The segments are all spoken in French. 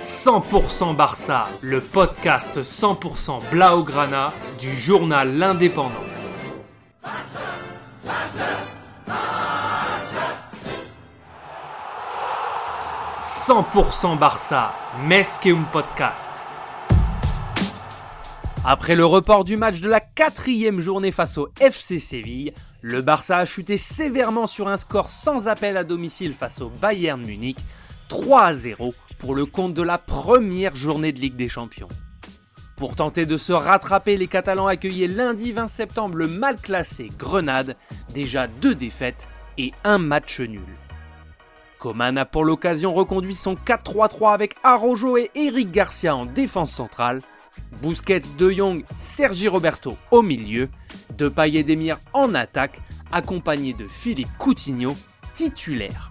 100% Barça, le podcast 100% Blaugrana du journal L'Indépendant. 100% Barça, Mesqueum Podcast. Après le report du match de la quatrième journée face au FC Séville, le Barça a chuté sévèrement sur un score sans appel à domicile face au Bayern Munich, 3 à 0 pour le compte de la première journée de Ligue des Champions. Pour tenter de se rattraper, les Catalans accueillaient lundi 20 septembre le mal classé Grenade, déjà deux défaites et un match nul. Coman a pour l'occasion reconduit son 4-3-3 avec Arojo et Eric Garcia en défense centrale, Busquets, De Jong, Sergi Roberto au milieu, Depay et Demir en attaque, accompagnés de Philippe Coutinho, titulaire.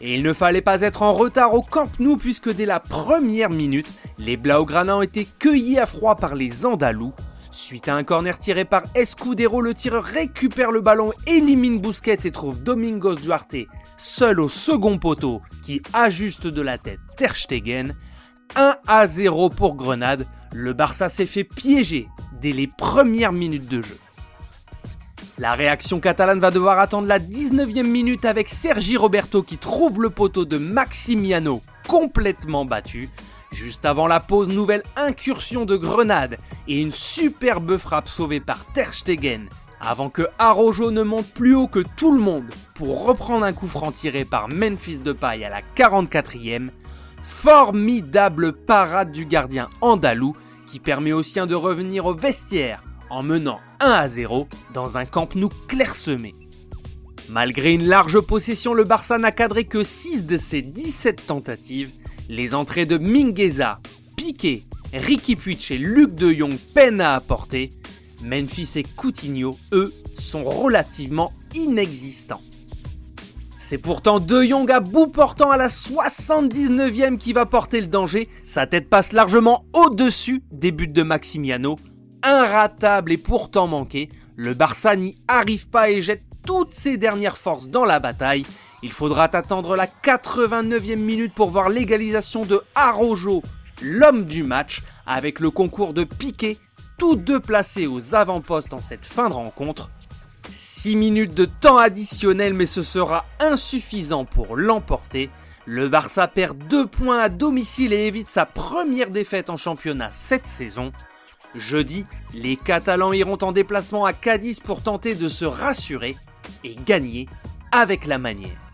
Et il ne fallait pas être en retard au Camp Nou puisque dès la première minute, les Blaugrana ont été cueillis à froid par les Andalous. Suite à un corner tiré par Escudero, le tireur récupère le ballon, élimine Busquets et trouve Domingos Duarte seul au second poteau qui ajuste de la tête Ter Stegen. 1 à 0 pour Grenade, le Barça s'est fait piéger dès les premières minutes de jeu. La réaction catalane va devoir attendre la 19e minute avec Sergi Roberto qui trouve le poteau de Maximiano complètement battu. Juste avant la pause, nouvelle incursion de Grenade et une superbe frappe sauvée par Ter Stegen avant que Arojo ne monte plus haut que tout le monde pour reprendre un coup franc tiré par Memphis Depay à la 44e. Formidable parade du gardien andalou qui permet aux siens de revenir au vestiaire en menant 1 à 0 dans un camp nou clairsemé. Malgré une large possession, le Barça n'a cadré que 6 de ses 17 tentatives. Les entrées de Mingueza, Piqué, Ricky Puig et Luc de Jong peinent à apporter. Memphis et Coutinho, eux, sont relativement inexistants. C'est pourtant De Jong à bout portant à la 79e qui va porter le danger. Sa tête passe largement au-dessus des buts de Maximiano. Inratable et pourtant manqué, le Barça n'y arrive pas et jette toutes ses dernières forces dans la bataille. Il faudra attendre la 89e minute pour voir l'égalisation de Arojo, l'homme du match, avec le concours de Piqué, tous deux placés aux avant-postes en cette fin de rencontre. 6 minutes de temps additionnel mais ce sera insuffisant pour l'emporter. Le Barça perd 2 points à domicile et évite sa première défaite en championnat cette saison. Jeudi, les Catalans iront en déplacement à Cadiz pour tenter de se rassurer et gagner avec la manière.